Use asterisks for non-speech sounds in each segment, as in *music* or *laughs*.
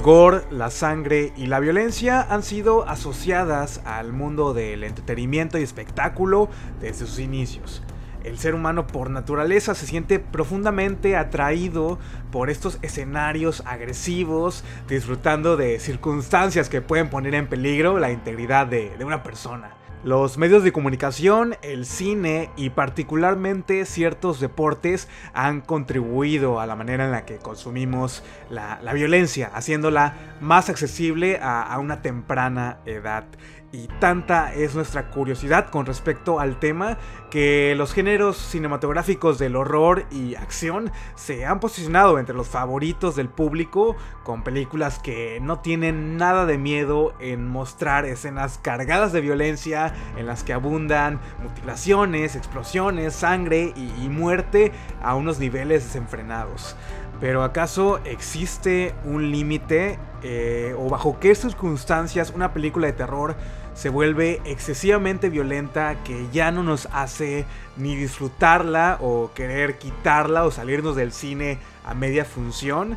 El gore, la sangre y la violencia han sido asociadas al mundo del entretenimiento y espectáculo desde sus inicios. El ser humano por naturaleza se siente profundamente atraído por estos escenarios agresivos, disfrutando de circunstancias que pueden poner en peligro la integridad de, una persona. Los medios de comunicación, el cine y particularmente ciertos deportes han contribuido a la manera en la que consumimos la, violencia, haciéndola más accesible a una temprana edad. Y tanta es nuestra curiosidad con respecto al tema que los géneros cinematográficos del horror y acción se han posicionado entre los favoritos del público con películas que no tienen nada de miedo en mostrar escenas cargadas de violencia en las que abundan mutilaciones, explosiones, sangre y, muerte a unos niveles desenfrenados. Pero ¿acaso existe un límite eh, o bajo qué circunstancias una película de terror se vuelve excesivamente violenta que ya no nos hace ni disfrutarla o querer quitarla o salirnos del cine a media función.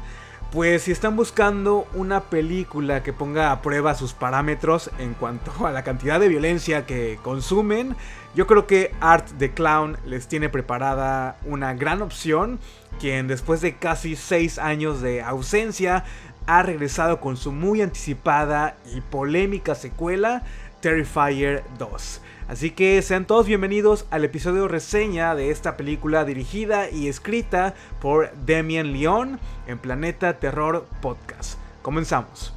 Pues si están buscando una película que ponga a prueba sus parámetros en cuanto a la cantidad de violencia que consumen, yo creo que Art the Clown les tiene preparada una gran opción, quien después de casi 6 años de ausencia ha regresado con su muy anticipada y polémica secuela Terrifier 2. Así que sean todos bienvenidos al episodio reseña de esta película dirigida y escrita por Demian Leon en Planeta Terror Podcast. Comenzamos.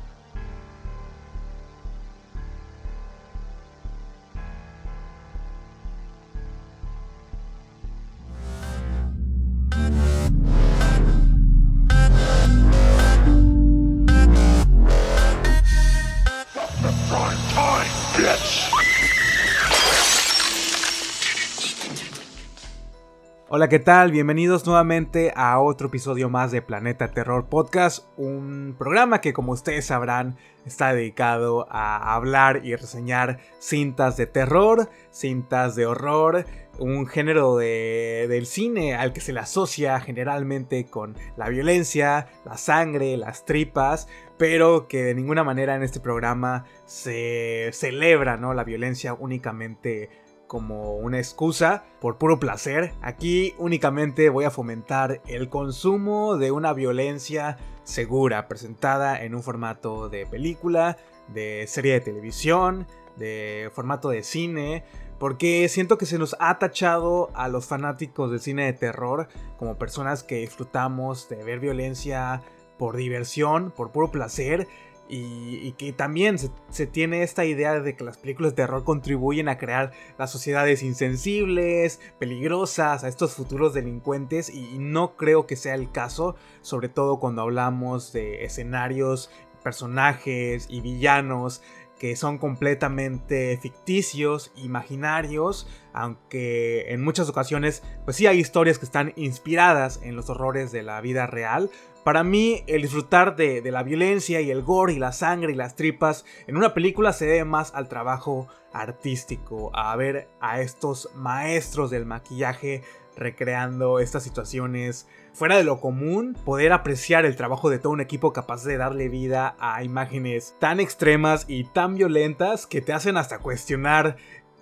Hola, ¿qué tal? Bienvenidos nuevamente a otro episodio más de Planeta Terror Podcast, un programa que como ustedes sabrán está dedicado a hablar y reseñar cintas de terror, cintas de horror, un género de, del cine al que se le asocia generalmente con la violencia, la sangre, las tripas, pero que de ninguna manera en este programa se celebra ¿no? la violencia únicamente como una excusa por puro placer. Aquí únicamente voy a fomentar el consumo de una violencia segura, presentada en un formato de película, de serie de televisión, de formato de cine. Porque siento que se nos ha tachado a los fanáticos del cine de terror como personas que disfrutamos de ver violencia por diversión, por puro placer, y, que también se, tiene esta idea de que las películas de terror contribuyen a crear las sociedades insensibles, peligrosas, a estos futuros delincuentes y no creo que sea el caso, sobre todo cuando hablamos de escenarios, personajes y villanos que son completamente ficticios, imaginarios, aunque en muchas ocasiones pues sí hay historias que están inspiradas en los horrores de la vida real, para mí, el disfrutar de, la violencia y el gore y la sangre y las tripas en una película se debe más al trabajo artístico, a ver a estos maestros del maquillaje recreando estas situaciones fuera de lo común, poder apreciar el trabajo de todo un equipo capaz de darle vida a imágenes tan extremas y tan violentas que te hacen hasta cuestionar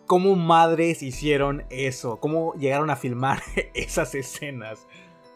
cómo madres hicieron eso, cómo llegaron a filmar *laughs* esas escenas.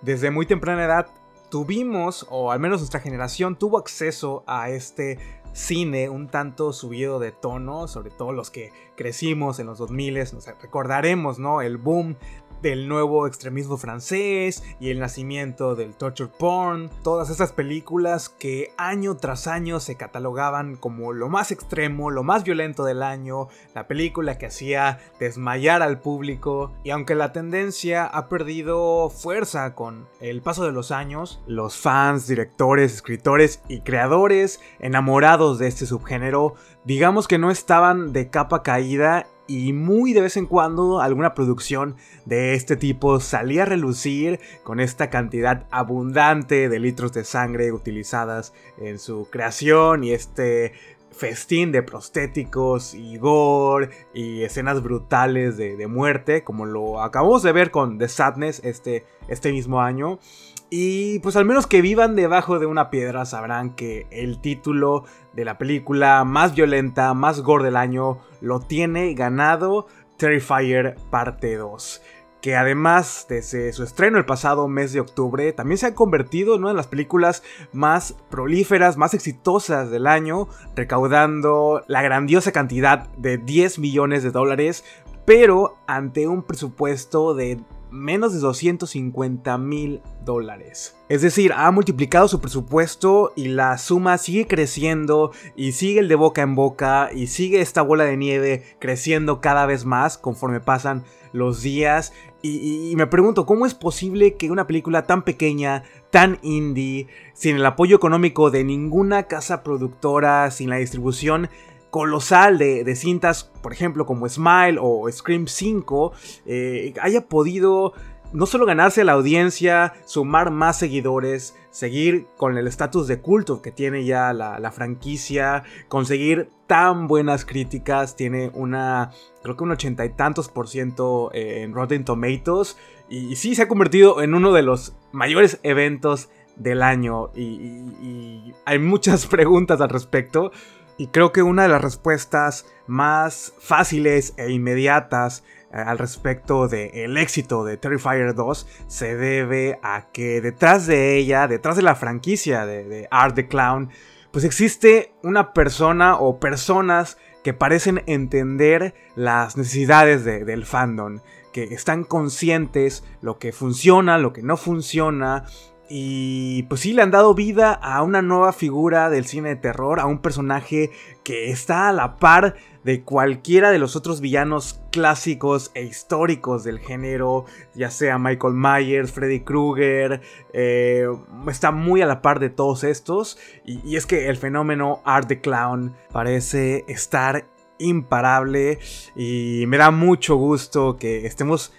Desde muy temprana edad tuvimos, o al menos nuestra generación tuvo acceso a este cine un tanto subido de tono, sobre todo los que crecimos en los 2000, nos recordaremos, ¿no? El boom del nuevo extremismo francés y el nacimiento del torture porn, todas esas películas que año tras año se catalogaban como lo más extremo, lo más violento del año, la película que hacía desmayar al público y aunque la tendencia ha perdido fuerza con el paso de los años, los fans, directores, escritores y creadores enamorados de este subgénero digamos que no estaban de capa caída y muy de vez en cuando alguna producción de este tipo salía a relucir con esta cantidad abundante de litros de sangre utilizadas en su creación y este festín de prostéticos y gore y escenas brutales de, muerte, como lo acabamos de ver con The Sadness este, este mismo año. Y pues al menos que vivan debajo de una piedra sabrán que el título de la película más violenta, más gore del año, lo tiene ganado Terrifier parte 2 que además desde su estreno el pasado mes de octubre también se ha convertido en una de las películas más prolíferas, más exitosas del año, recaudando la grandiosa cantidad de 10 millones de dólares, pero ante un presupuesto de menos de 250 mil dólares. Es decir, ha multiplicado su presupuesto y la suma sigue creciendo y sigue el de boca en boca y sigue esta bola de nieve creciendo cada vez más conforme pasan los días. Y, me pregunto, ¿cómo es posible que una película tan pequeña, tan indie, sin el apoyo económico de ninguna casa productora, sin la distribución colosal de, cintas, por ejemplo, como Smile o Scream 5, eh, haya podido no solo ganarse a la audiencia, sumar más seguidores, seguir con el estatus de culto que tiene ya la, franquicia, conseguir tan buenas críticas, tiene una, creo que un ochenta y tantos por ciento en Rotten Tomatoes, y, sí se ha convertido en uno de los mayores eventos del año, y hay muchas *laughs* preguntas al respecto. Y creo que una de las respuestas más fáciles e inmediatas eh, al respecto del éxito de Terrifier 2 se debe a que detrás de ella, detrás de la franquicia de, Art the Clown, pues existe una persona o personas que parecen entender las necesidades del fandom, que están conscientes lo que funciona, lo que no funciona, y pues sí, le han dado vida a una nueva figura del cine de terror, a un personaje que está a la par de cualquiera de los otros villanos clásicos e históricos del género, ya sea Michael Myers, Freddy Krueger, eh, está muy a la par de todos estos. Y, y es que el fenómeno Art the Clown parece estar imparable y me da mucho gusto que estemos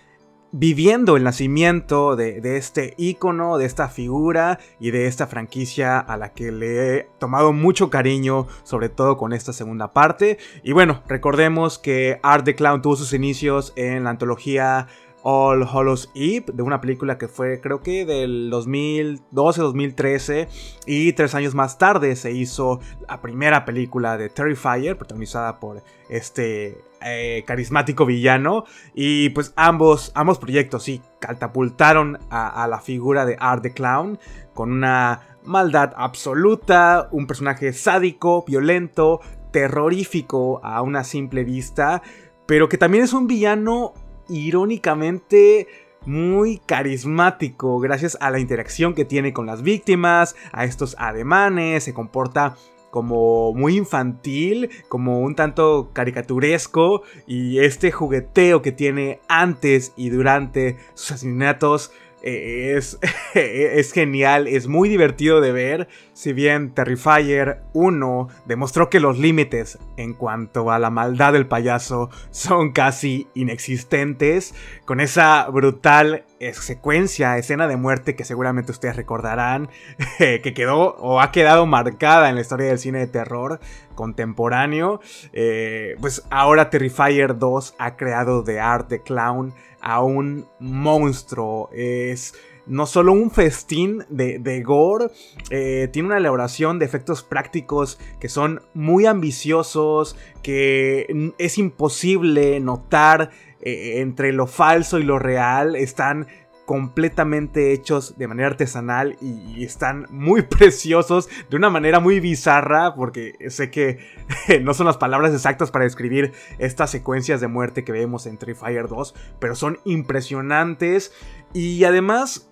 viviendo el nacimiento de, este icono, de esta figura y de esta franquicia a la que le he tomado mucho cariño, sobre todo con esta segunda parte. Y bueno, recordemos que Art the Clown tuvo sus inicios en la antología All Hollows Eve, de una película que fue creo que del 2012-2013 y tres años más tarde se hizo la primera película de Terrifier, protagonizada por este eh, carismático villano y pues ambos, ambos proyectos sí catapultaron a, a la figura de Art the Clown con una maldad absoluta, un personaje sádico, violento, terrorífico a una simple vista, pero que también es un villano irónicamente muy carismático gracias a la interacción que tiene con las víctimas, a estos ademanes, se comporta como muy infantil, como un tanto caricaturesco y este jugueteo que tiene antes y durante sus asesinatos eh, es, *laughs* es genial, es muy divertido de ver. Si bien Terrifier 1 demostró que los límites en cuanto a la maldad del payaso son casi inexistentes, con esa brutal secuencia, escena de muerte que seguramente ustedes recordarán, *laughs* que quedó o ha quedado marcada en la historia del cine de terror contemporáneo, eh, pues ahora Terrifier 2 ha creado The Art the Clown a un monstruo. Es no solo un festín de, gore, eh, tiene una elaboración de efectos prácticos que son muy ambiciosos, que es imposible notar eh, entre lo falso y lo real. Están completamente hechos de manera artesanal y, están muy *laughs* preciosos de una manera muy bizarra porque sé que *laughs* no son las palabras exactas para describir estas secuencias de muerte que vemos en Tree Fire 2, pero son impresionantes. Y además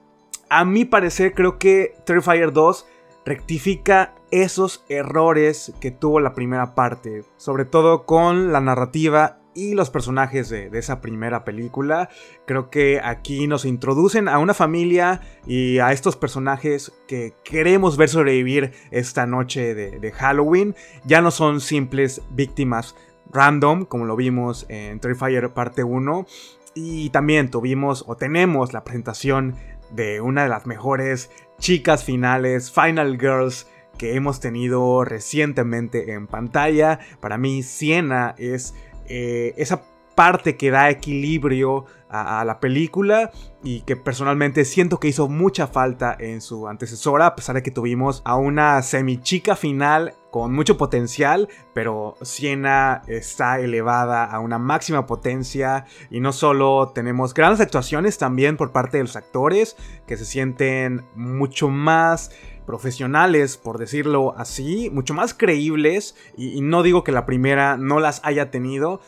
a mi parecer creo que Fire 2 rectifica esos errores que tuvo la primera parte, sobre todo con la narrativa y los personajes de, esa primera película. Creo que aquí nos introducen a una familia y a estos personajes que queremos ver sobrevivir esta noche de, Halloween. Ya no son simples víctimas random, como lo vimos en Terrifier parte 1. Y también tuvimos o tenemos la presentación de una de las mejores chicas finales, Final Girls que hemos tenido recientemente en pantalla. Para mí, Siena es eh, esa parte que da equilibrio a, la película y que personalmente siento que hizo mucha falta en su antecesora, a pesar de que tuvimos a una semi-chica final con mucho potencial, pero Siena está elevada a una máxima potencia. Y no solo tenemos grandes actuaciones también por parte de los actores que se sienten mucho más profesionales, por decirlo así, mucho más creíbles y, no digo que la primera no las haya tenido,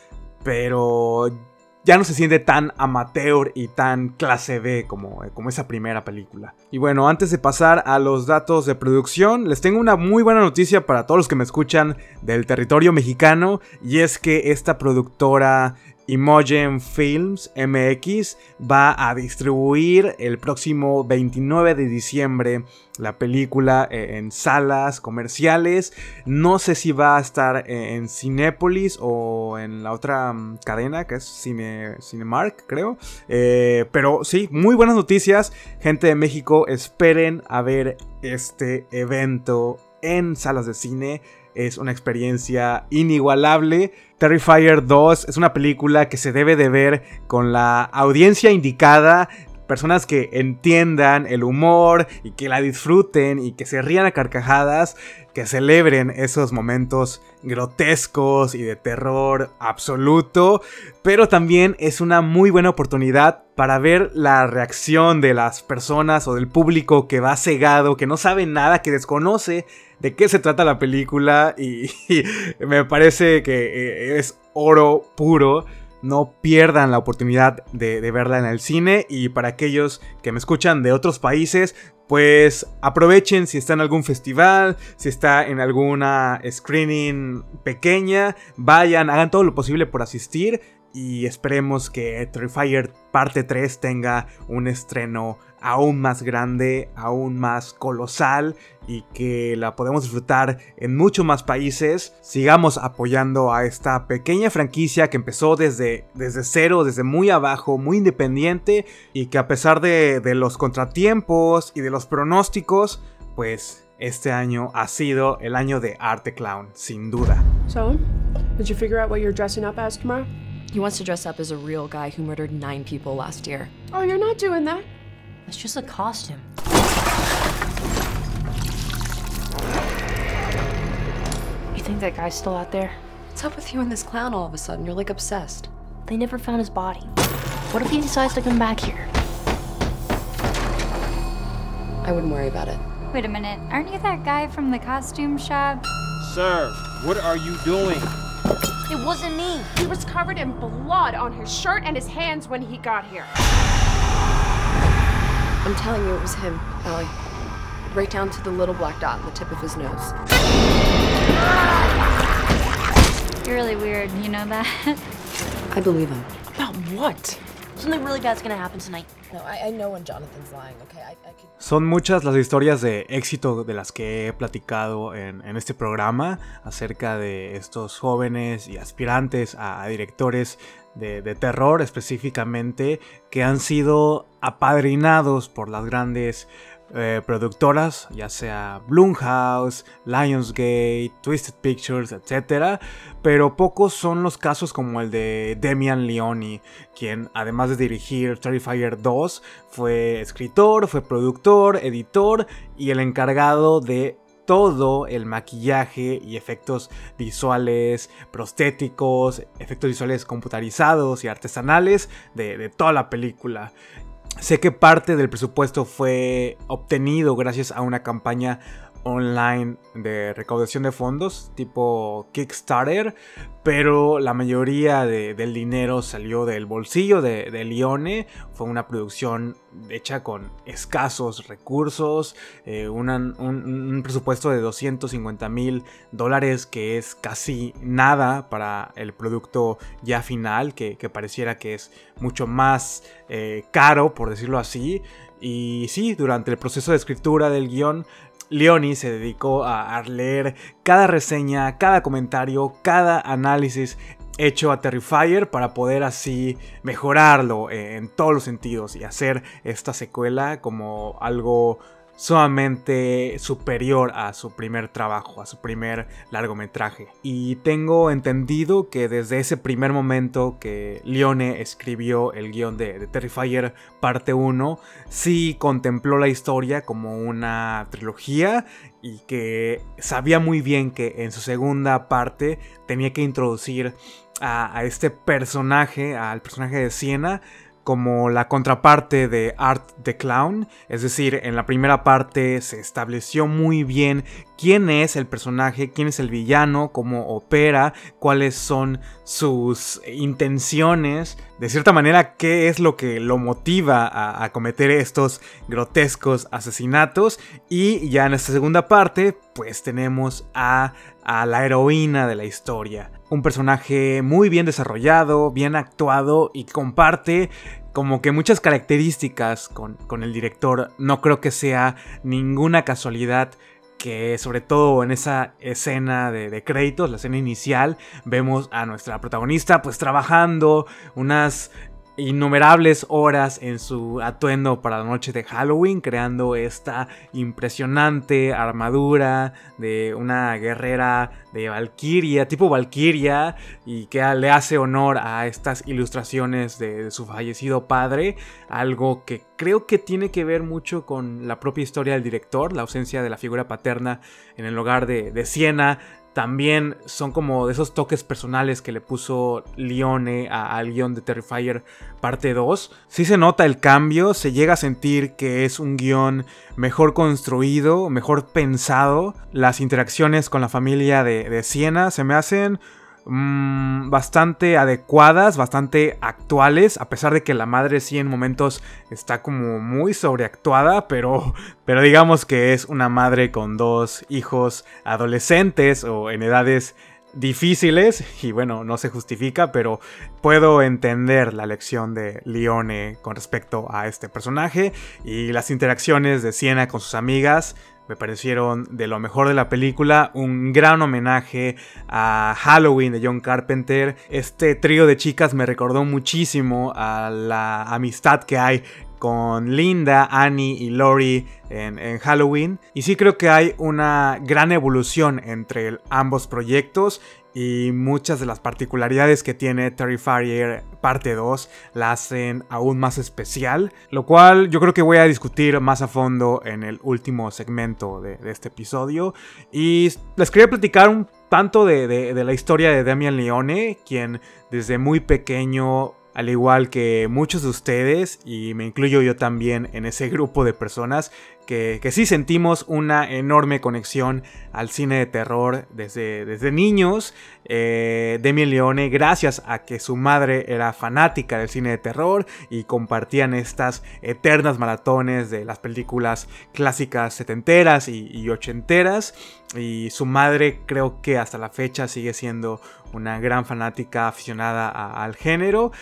pero ya no se siente tan amateur y tan clase B como, como, esa primera película. Y bueno, antes de pasar a los datos de producción, les tengo una muy buena noticia para todos los que me escuchan del territorio mexicano, y es que esta productora Imogen Films MX va a distribuir el próximo 29 de diciembre la película eh, en salas comerciales. No sé si va a estar eh, en Cinépolis o en la otra mm, cadena que es Cine, Cinemark, creo. Eh, pero sí, muy buenas noticias. Gente de México, esperen a ver este evento en salas de cine es una experiencia inigualable. Terrifier 2 es una película que se debe de ver con la audiencia indicada, personas que entiendan el humor y que la disfruten y que se rían a carcajadas, que celebren esos momentos grotescos y de terror absoluto, pero también es una muy buena oportunidad para ver la reacción de las personas o del público que va cegado, que no sabe nada, que desconoce de qué se trata la película y, *laughs* me parece que eh, es oro puro. No pierdan la oportunidad de, de, verla en el cine y para aquellos que me escuchan de otros países, pues aprovechen si está en algún festival, si está en alguna screening pequeña, vayan, hagan todo lo posible por asistir y esperemos que Terrifier parte 3 tenga un estreno aún más grande, aún más colosal y que la podemos disfrutar en muchos más países. Sigamos apoyando a esta pequeña franquicia que empezó desde, desde cero, desde muy abajo, muy independiente y que a pesar de, de los contratiempos y de los pronósticos, pues este año ha sido el año de Arte Clown, sin duda. So, did you figure out what you're dressing up as tomorrow? He wants to dress up as a real guy who murdered nine people last year. Oh, you're not doing that. It's just a costume. You think that guy's still out there? What's up with you and this clown all of a sudden? You're like obsessed. They never found his body. What if he decides to come back here? I wouldn't worry about it. Wait a minute, aren't you that guy from the costume shop? Sir, what are you doing? It wasn't me. He was covered in blood on his shirt and his hands when he got here. I'm telling you, it was him, Ellie. Right down to the little black dot on the tip of his nose. You're really weird, you know that? I believe him. About what? Something really bad's gonna happen tonight. No, I, I know when Jonathan's lying, okay? I, I could... Son muchas las historias de éxito de las que he platicado en, en este programa acerca de estos jóvenes y aspirantes a, a directores de, de, terror específicamente que han sido apadrinados por las grandes eh, productoras, ya sea Blumhouse, Lionsgate, Twisted Pictures, etc. Pero pocos son los casos como el de Demian Leone, quien además de dirigir Terrifier 2, fue escritor, fue productor, editor y el encargado de todo el maquillaje y efectos visuales prostéticos, efectos visuales computarizados y artesanales de, de toda la película. Sé que parte del presupuesto fue obtenido gracias a una campaña online de recaudación de fondos tipo Kickstarter, pero la mayoría del dinero salió del bolsillo de, de, Lione. Fue una producción hecha con escasos recursos, eh, un, un, presupuesto de 250 mil dólares que es casi nada para el producto ya final, que, que pareciera que es mucho más eh, caro, por decirlo así. Y sí, durante el proceso de escritura del guion Leoni se dedicó a leer cada reseña, cada comentario, cada análisis hecho a Terrifier para poder así mejorarlo en todos los sentidos y hacer esta secuela como algo sumamente superior a su primer trabajo, a su primer largometraje. Y tengo entendido que desde ese primer momento que Leone escribió el guion de, Terrifier parte 1, sí contempló la historia como una trilogía y que sabía muy bien que en su segunda parte tenía que introducir a este personaje, al personaje de Siena, como la contraparte de Art the Clown, es decir, en la primera parte se estableció muy bien quién es el personaje, quién es el villano, cómo opera, cuáles son sus intenciones, de cierta manera qué es lo que lo motiva a, cometer estos grotescos asesinatos y ya en esta segunda parte pues tenemos a, a la heroína de la historia. Un personaje muy bien desarrollado, bien actuado y comparte como que muchas características con, con, el director. No creo que sea ninguna casualidad que sobre todo en esa escena de, de, créditos, la escena inicial, vemos a nuestra protagonista pues trabajando unas innumerables horas en su atuendo para la noche de Halloween, creando esta impresionante armadura de una guerrera de Valkyria, tipo Valkyria, y que le hace honor a estas ilustraciones de, su fallecido padre, algo que creo que tiene que ver mucho con la propia historia del director, la ausencia de la figura paterna en el hogar de, de Siena, también son como de esos toques personales que le puso Lione al guion de Terrifier parte 2. Sí se nota el cambio, se llega a sentir que es un guion mejor construido, mejor pensado. Las interacciones con la familia de, de Siena se me hacen Mm, bastante adecuadas, bastante actuales, a pesar de que la madre sí en momentos está como muy sobreactuada, pero, *laughs* pero digamos que es una madre con dos hijos adolescentes o en edades difíciles y bueno, no se justifica, pero puedo entender la lección de Lione con respecto a este personaje y las interacciones de Siena con sus amigas me parecieron de lo mejor de la película, un gran homenaje a Halloween de John Carpenter. Este trío de chicas me recordó muchísimo a la amistad que hay con Linda, Annie y Lori en, en, Halloween. Y sí creo que hay una gran evolución entre ambos proyectos y muchas de las particularidades que tiene Terrifier parte 2 la hacen aún más especial, lo cual yo creo que voy a discutir más a fondo en el último segmento de, este episodio. Y les quería platicar un tanto de, de la historia de Damian Leone, quien desde muy pequeño al igual que muchos de ustedes, y me incluyo yo también en ese grupo de personas, que, sí sentimos una enorme conexión al cine de terror desde, desde niños. Eh, Demi Leone, gracias a que su madre era fanática del cine de terror y compartían estas eternas maratones de las películas clásicas setenteras y, y ochenteras. Y su madre creo que hasta la fecha sigue siendo una gran fanática aficionada al género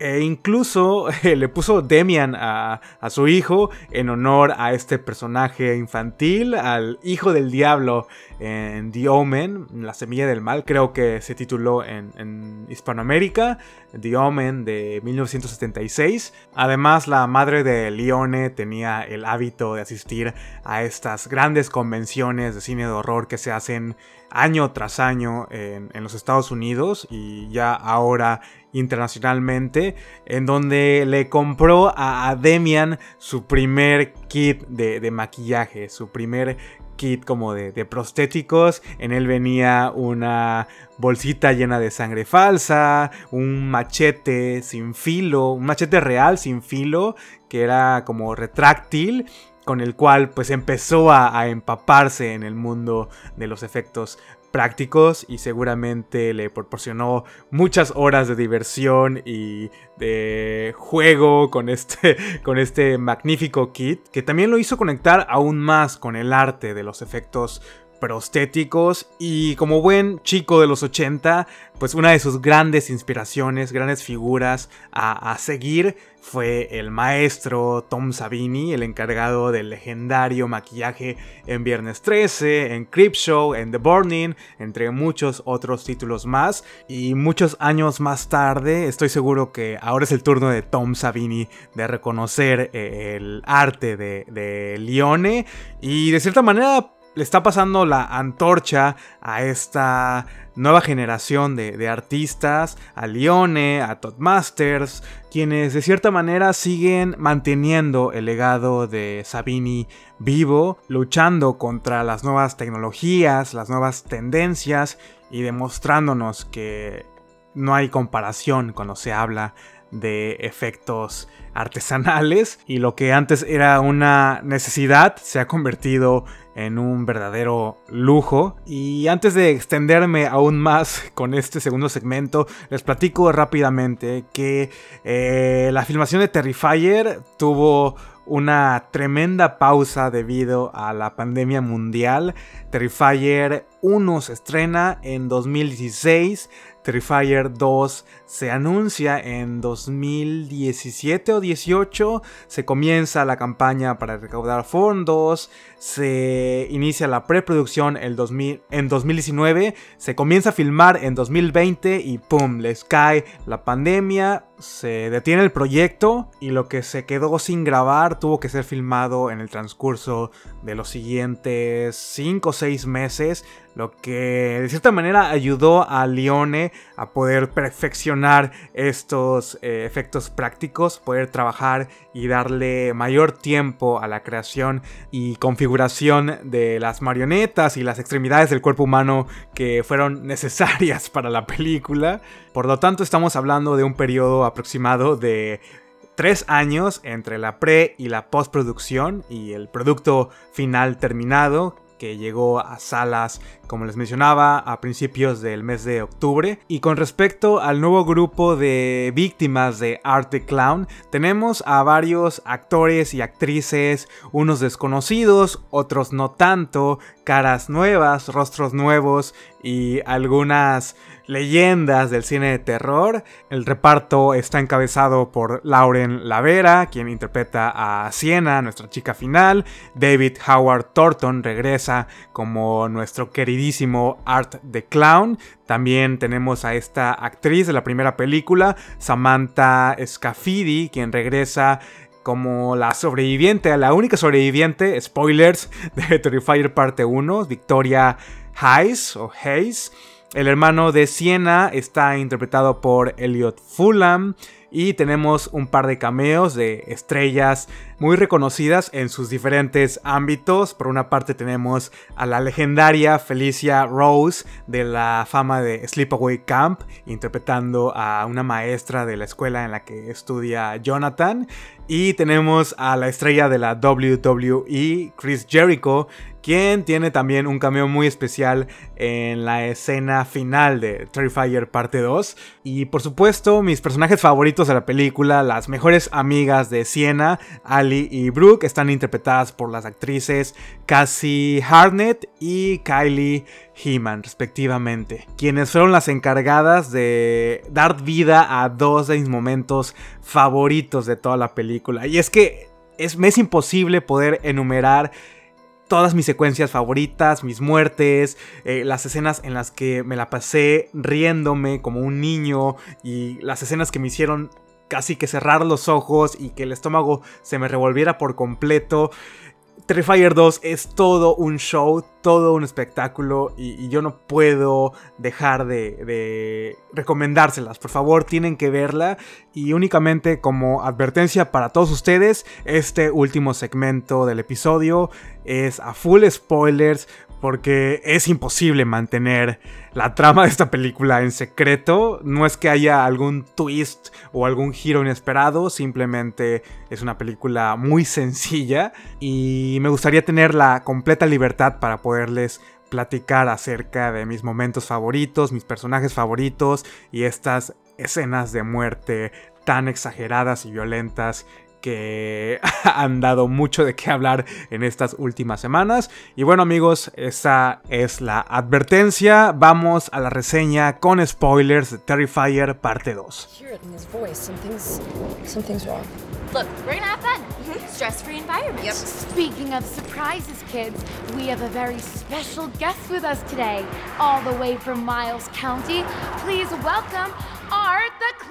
e incluso *laughs* le puso Demian a, su hijo en honor a este personaje infantil, al hijo del diablo en The Omen, La Semilla del Mal, creo que se tituló en, en Hispanoamérica, The Omen de 1976. Además, la madre de Leone tenía el hábito de asistir a estas grandes convenciones de cine de horror que se hacen año tras año en, los Estados Unidos y ya ahora internacionalmente, en donde le compró a, Demian su primer kit de, maquillaje, su primer kit como de, prostéticos. En él venía una bolsita llena de sangre falsa, un machete sin filo, un machete real sin filo, que era como retráctil con el cual pues empezó a, empaparse en el mundo de los efectos prácticos y seguramente le proporcionó muchas horas de diversión y de juego con este, *laughs* con este magnífico kit que también lo hizo conectar aún más con el arte de los efectos prostéticos y como buen chico de los 80, pues una de sus grandes inspiraciones, grandes figuras a, seguir fue el maestro Tom Savini, el encargado del legendario maquillaje en Viernes 13, en Creepshow, en The Burning, entre muchos otros títulos más. Y muchos años más tarde, estoy seguro que ahora es el turno de Tom Savini de reconocer eh, el arte de, de Lione y de cierta manera le está pasando la antorcha a esta nueva generación de, artistas, a Lione, a Todd Masters, quienes de cierta manera siguen manteniendo el legado de Sabini vivo, luchando contra las nuevas tecnologías, las nuevas tendencias y demostrándonos que no hay comparación cuando se habla de efectos artesanales y lo que antes era una necesidad se ha convertido en un verdadero lujo. Y antes de extenderme aún más con este segundo segmento, les platico rápidamente que eh, la filmación de Terrifier tuvo una tremenda pausa debido a la pandemia mundial. Terrifier 1 se estrena en 2016. Terrifier 2 se anuncia en 2017 o 18, se comienza la campaña para recaudar fondos, se inicia la preproducción en 2019, se comienza a filmar en 2020 y ¡pum! les cae la pandemia, se detiene el proyecto y lo que se quedó sin grabar tuvo que ser filmado en el transcurso de los siguientes 5 o 6 meses lo que de cierta manera ayudó a Lione a poder perfeccionar estos eh, efectos prácticos, poder trabajar y darle mayor tiempo a la creación y configuración de las marionetas y las extremidades del cuerpo humano que fueron *laughs* necesarias para la película. Por lo tanto, estamos hablando de un periodo aproximado de tres años entre la pre y la postproducción y el producto final terminado que llegó a salas, como les mencionaba, a principios del mes de octubre. Y con respecto al nuevo grupo de víctimas de Art the Clown, tenemos a varios actores y actrices, unos desconocidos, otros no tanto, caras nuevas, rostros nuevos y algunas leyendas del cine de terror. El reparto está encabezado por Lauren Lavera, quien interpreta a Siena, nuestra chica final. David Howard Thornton regresa como nuestro queridísimo Art the Clown. También tenemos a esta actriz de la primera película, Samantha Scafidi, quien regresa como la sobreviviente, la única sobreviviente, spoilers, *laughs* de Terrifier parte 1, Victoria Hayes o Hayes. El hermano de Siena está interpretado por Elliot Fulham. Y tenemos un par de cameos de estrellas muy reconocidas en sus diferentes ámbitos. Por una parte tenemos a la legendaria Felicia Rose de la fama de Sleepaway Camp, interpretando a una maestra de la escuela en la que estudia Jonathan. Y tenemos a la estrella de la WWE, Chris Jericho, quien tiene también un cameo muy especial en la escena final de Terrifier parte 2. Y por supuesto, mis personajes favoritos de la película, las mejores amigas de Siena, Ali y Brooke, están interpretadas por las actrices Cassie Harnett y Kylie Heeman, respectivamente, quienes fueron las encargadas de dar vida a dos de mis momentos favoritos de toda la película. Y es que es, me es imposible poder enumerar todas mis secuencias favoritas, mis muertes, eh, las escenas en las que me la pasé riéndome como un niño y las escenas que me hicieron casi que cerrar los ojos y que el estómago se me revolviera por completo. Terrifier 2 es todo un show, todo un espectáculo y, yo no puedo dejar de, de, recomendárselas. Por favor, tienen que verla y únicamente como advertencia para todos ustedes, este último segmento del episodio es a full spoilers porque es imposible mantener la trama de esta película en secreto. No es que haya algún twist o algún giro inesperado, simplemente es una película muy sencilla y me gustaría tener la completa libertad para poderles platicar acerca de mis momentos favoritos, mis personajes favoritos y estas escenas de muerte tan exageradas y violentas que *laughs* han dado mucho de qué hablar en estas últimas semanas. Y bueno amigos, esa es la advertencia. Vamos a la reseña con spoilers de Terrifier parte 2. Hear it in his voice. Something's something's wrong. Look, we're gonna have fun. Stress-free environment. Yep. Speaking of surprises, kids, we have a very special guest with us today, all the way from Miles County. Please welcome Art the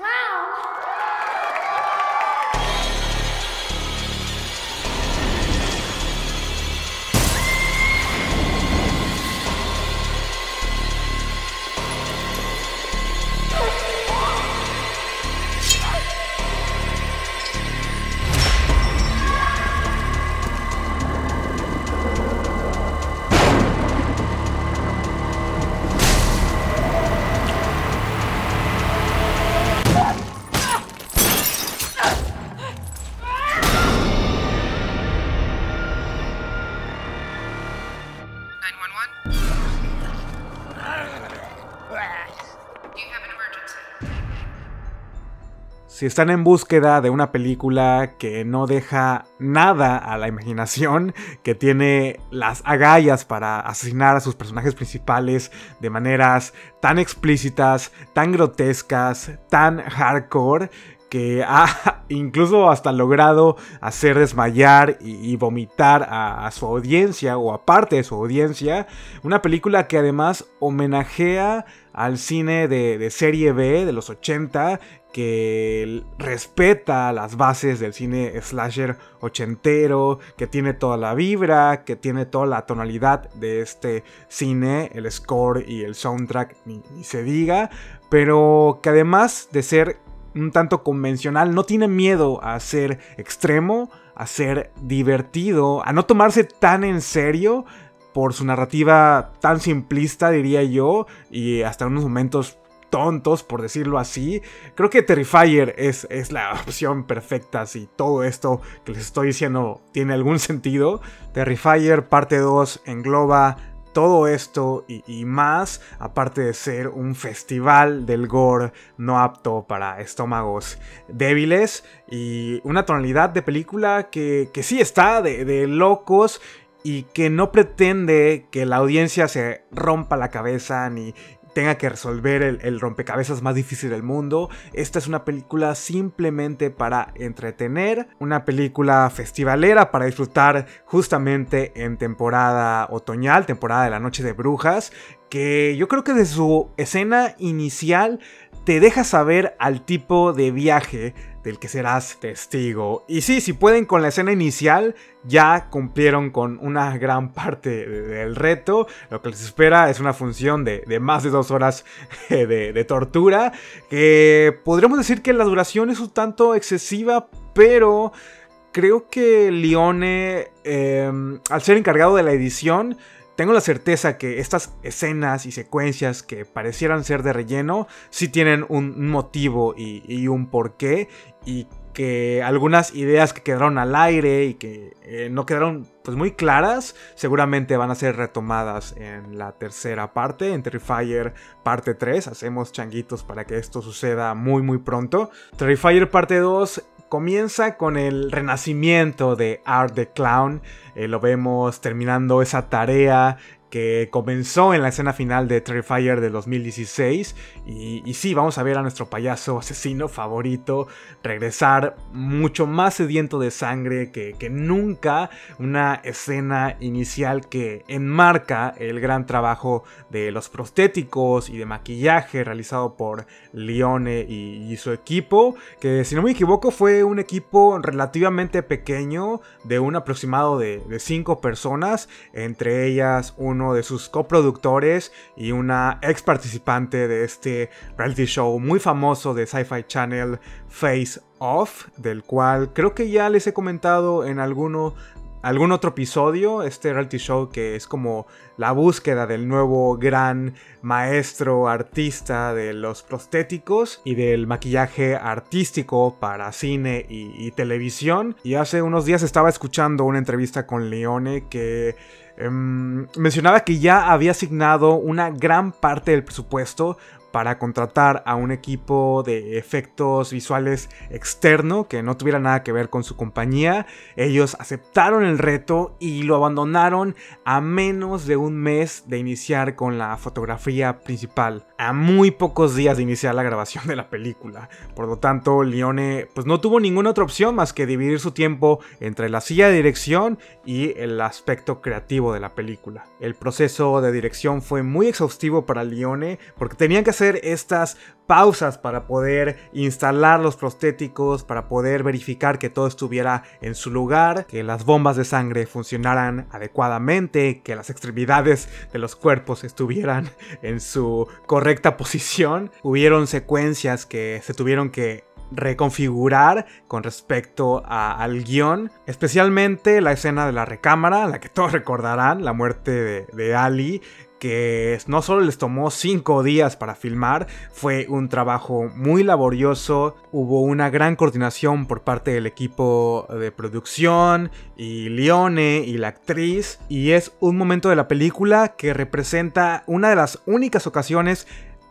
Si están en búsqueda de una película que no deja nada a la imaginación, *laughs* que tiene las agallas para asesinar a sus personajes principales de maneras tan explícitas, tan grotescas, tan hardcore, que ha *laughs* incluso hasta logrado hacer desmayar y, vomitar a, su audiencia o a parte de su audiencia. Una película que además homenajea al cine de, serie B de los 80 que respeta las bases del cine slasher ochentero, que tiene toda la vibra, que tiene toda la tonalidad de este cine, el score y el soundtrack, ni se diga, pero que además de ser un tanto convencional, no tiene miedo a ser extremo, a ser divertido, a no tomarse tan en serio por su narrativa tan simplista, diría yo, y hasta unos momentos tontos, por decirlo así. Creo que Terrifier es, es la *laughs* opción perfecta si todo esto que les estoy diciendo tiene algún sentido. Terrifier parte 2 engloba todo esto y, más, aparte de ser un festival del gore no apto para estómagos débiles y una tonalidad de película que, que sí está de, de locos y que no pretende que la audiencia se rompa la cabeza ni, tenga que resolver el, rompecabezas más difícil del mundo. Esta es una película simplemente para entretener, una película festivalera para disfrutar justamente en temporada otoñal, temporada de la Noche de Brujas, que yo creo que de su escena inicial te deja saber al tipo de viaje del que serás testigo. Y sí, si pueden con la escena inicial, ya cumplieron con una gran *laughs* parte del reto. Lo que les espera es una función de, más de dos horas *laughs* de, tortura. Que podríamos decir que la duración es un tanto excesiva, pero creo que Lione, em, al ser encargado de la edición, tengo la certeza que estas escenas y secuencias que parecieran ser de relleno sí tienen un motivo y, un porqué y que algunas ideas que quedaron al aire y que eh, no quedaron pues muy claras seguramente van a ser retomadas en la tercera parte en Terrifier parte 3 hacemos changuitos para que esto suceda muy muy pronto. Terrifier parte 2 comienza con el renacimiento de Art the Clown. Eh, lo vemos terminando esa tarea que comenzó en la escena final de Terrifier de 2016. Y, y, sí, vamos a ver a nuestro payaso asesino favorito regresar mucho más sediento de sangre que, nunca. Una escena inicial que enmarca el gran trabajo de los prostéticos y de maquillaje realizado por Leone y, su equipo. Que si no me equivoco fue un equipo relativamente pequeño de un aproximado de 5 personas. Entre ellas un uno de sus coproductores y una ex participante de este reality show muy famoso de Sci-Fi Channel, Face Off, del cual creo que ya les he comentado en alguno algún otro episodio, este reality show que es como la búsqueda del nuevo gran maestro artista de los prostéticos y del maquillaje artístico para cine y, y televisión. Y hace unos días estaba escuchando una entrevista con Leone que Em, mencionaba que ya había asignado una gran parte del presupuesto para contratar a un equipo de efectos visuales externo que no tuviera nada que ver con su compañía. Ellos aceptaron el reto y lo abandonaron a menos de un mes de iniciar con la fotografía principal, a muy pocos días de iniciar la grabación de la película. Por lo tanto, Leone pues no tuvo ninguna otra opción más que dividir su tiempo entre la silla de dirección y el aspecto creativo de la película. El proceso de dirección fue muy exhaustivo para Leone porque tenían que estas pausas para poder instalar los prostéticos, para poder verificar que todo estuviera en su lugar, que las bombas de sangre funcionaran adecuadamente, que las extremidades de los cuerpos estuvieran *laughs* en su correcta posición. Hubieron secuencias que se tuvieron que reconfigurar con respecto al guion, especialmente la escena de la recámara, la que todos *laughs* recordarán, la muerte de Ali, que no solo les tomó 5 días para filmar, fue un trabajo muy laborioso, hubo una gran coordinación por parte del equipo de producción y Leone y la actriz, y es un momento de la película que representa una de las únicas ocasiones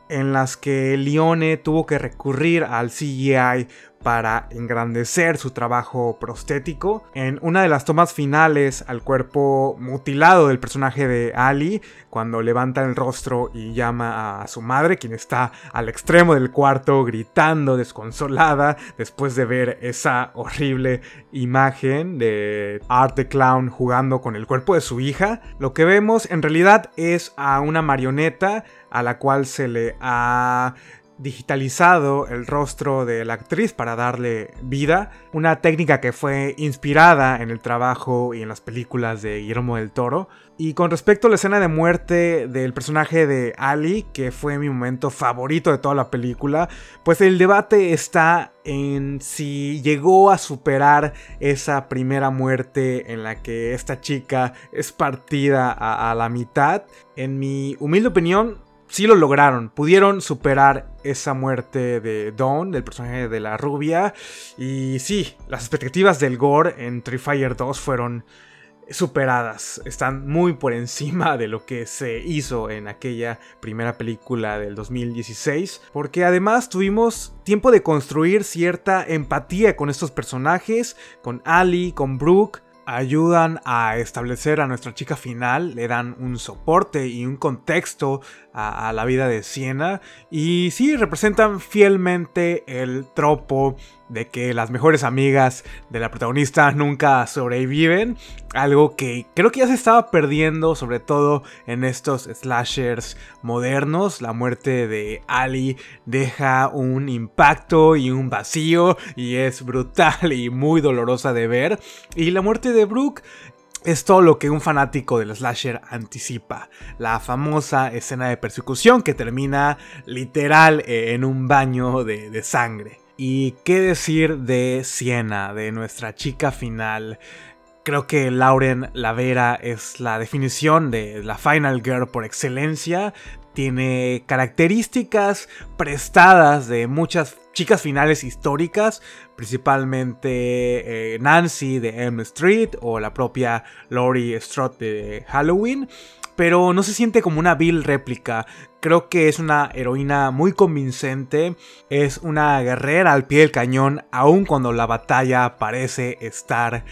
en las que Leone tuvo que recurrir al CGI para engrandecer su trabajo prostético. En una de las tomas finales al cuerpo mutilado del personaje de Ali, cuando levanta el rostro y llama a su madre, quien está al extremo del cuarto gritando desconsolada después de ver esa horrible imagen de Art the Clown jugando con el cuerpo de su hija, lo que vemos en realidad es a una marioneta a la cual se le ha digitalizado el rostro de la actriz para darle vida, una técnica que fue inspirada en el trabajo y en las películas de Guillermo del Toro. Y con respecto a la escena de muerte del personaje de Ali, que fue mi momento favorito de toda la película, pues el debate está en si llegó a superar esa primera muerte en la que esta chica es partida a, a la mitad. En mi humilde opinión, sí lo lograron. Pudieron superar esa muerte de Dawn, del personaje de la rubia. Y sí, las expectativas del gore en Tree Fire 2 fueron superadas. Están muy por encima de lo que se hizo en aquella primera película del 2016. Porque además tuvimos tiempo de construir cierta empatía con estos personajes. Con Ali, con Brooke ayudan a establecer a nuestra chica final, le dan un soporte y un contexto a, la vida de Siena y sí representan fielmente el tropo de que las mejores amigas de la protagonista nunca sobreviven, algo que creo que ya se estaba perdiendo sobre todo en estos slashers modernos, la muerte de Ali deja un impacto y un vacío y es brutal y muy dolorosa de ver. Y la muerte de Brooke es todo lo que un fanático del slasher anticipa. La famosa escena de persecución que termina literal eh, en un baño de, sangre. Y qué decir de Siena, de nuestra chica final. Creo que Lauren Lavera es la definición de la Final Girl por excelencia. Tiene características prestadas de muchas chicas finales históricas, principalmente eh, Nancy de M Street o la propia Laurie Strode de Halloween, pero no se siente como una vil réplica. Creo que es una heroína muy convincente, es una guerrera al pie del cañón, aun cuando la batalla parece estar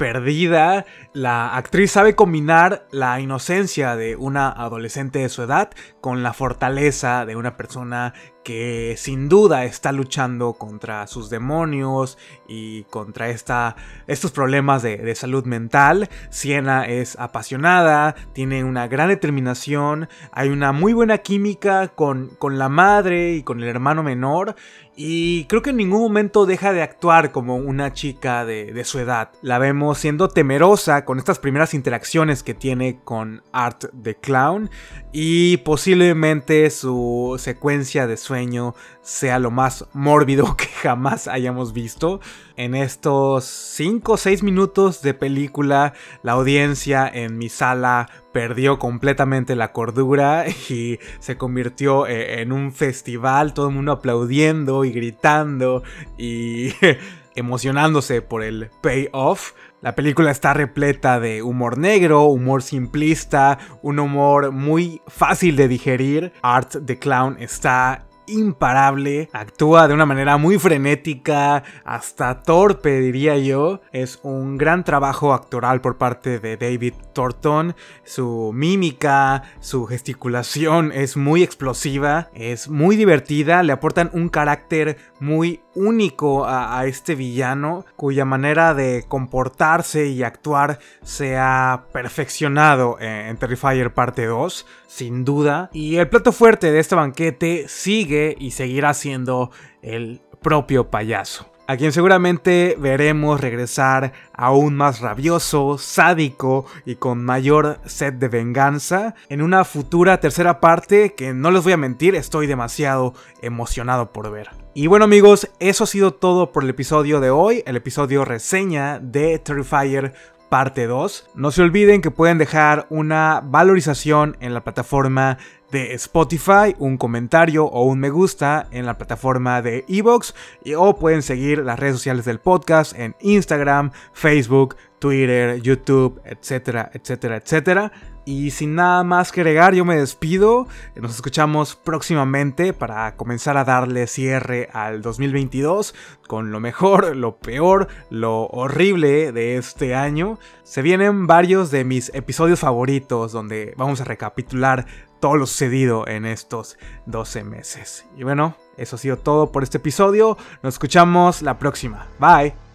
perdida, la actriz sabe combinar la inocencia de una adolescente de su edad con la fortaleza de una persona que sin duda está luchando contra sus demonios y contra esta, estos problemas de, salud mental. Siena es apasionada, tiene una gran determinación, hay una muy buena química con, con la madre y con el hermano menor y creo que en ningún momento deja de actuar como una chica de, de, su edad. La vemos siendo temerosa con estas primeras interacciones que tiene con Art the Clown. Y posiblemente su secuencia de sueño sea lo más mórbido *laughs* que jamás hayamos visto. En estos 5 o 6 minutos de película, la audiencia en mi sala perdió completamente la cordura *laughs* y se convirtió eh, en un festival, todo el mundo aplaudiendo y gritando y *laughs* emocionándose por el payoff. La película está repleta de humor negro, humor simplista, un humor muy fácil de digerir. Art the Clown está imparable, actúa de una manera muy frenética, hasta torpe diría yo. Es un gran trabajo actoral por parte de David Thornton. Su mímica, su gesticulación es muy explosiva, es muy divertida, le aportan un carácter muy único a, este villano cuya manera de comportarse y actuar se ha perfeccionado en Terrifier parte 2, sin duda. Y el plato fuerte de este banquete sigue y seguirá siendo el propio payaso a quien seguramente veremos regresar aún más rabioso, sádico y con mayor sed de venganza en una futura tercera parte que no les voy a mentir, estoy demasiado emocionado por ver. Y bueno amigos, eso ha sido todo por el episodio de hoy, el episodio reseña de Terrifier parte 2. No se olviden que pueden dejar una valorización en la plataforma de Spotify, un comentario o un me gusta en la plataforma de Evox o pueden seguir las redes sociales del podcast en Instagram, Facebook, Twitter, YouTube, etcétera, etcétera, etcétera. Y sin nada más que agregar, yo me despido. Nos escuchamos próximamente para comenzar a darle cierre al 2022 con lo mejor, lo peor, lo horrible de este año. Se vienen varios de mis episodios favoritos donde vamos a recapitular todo lo sucedido en estos 12 meses. Y bueno, eso ha sido todo por este episodio. Nos escuchamos la próxima. Bye.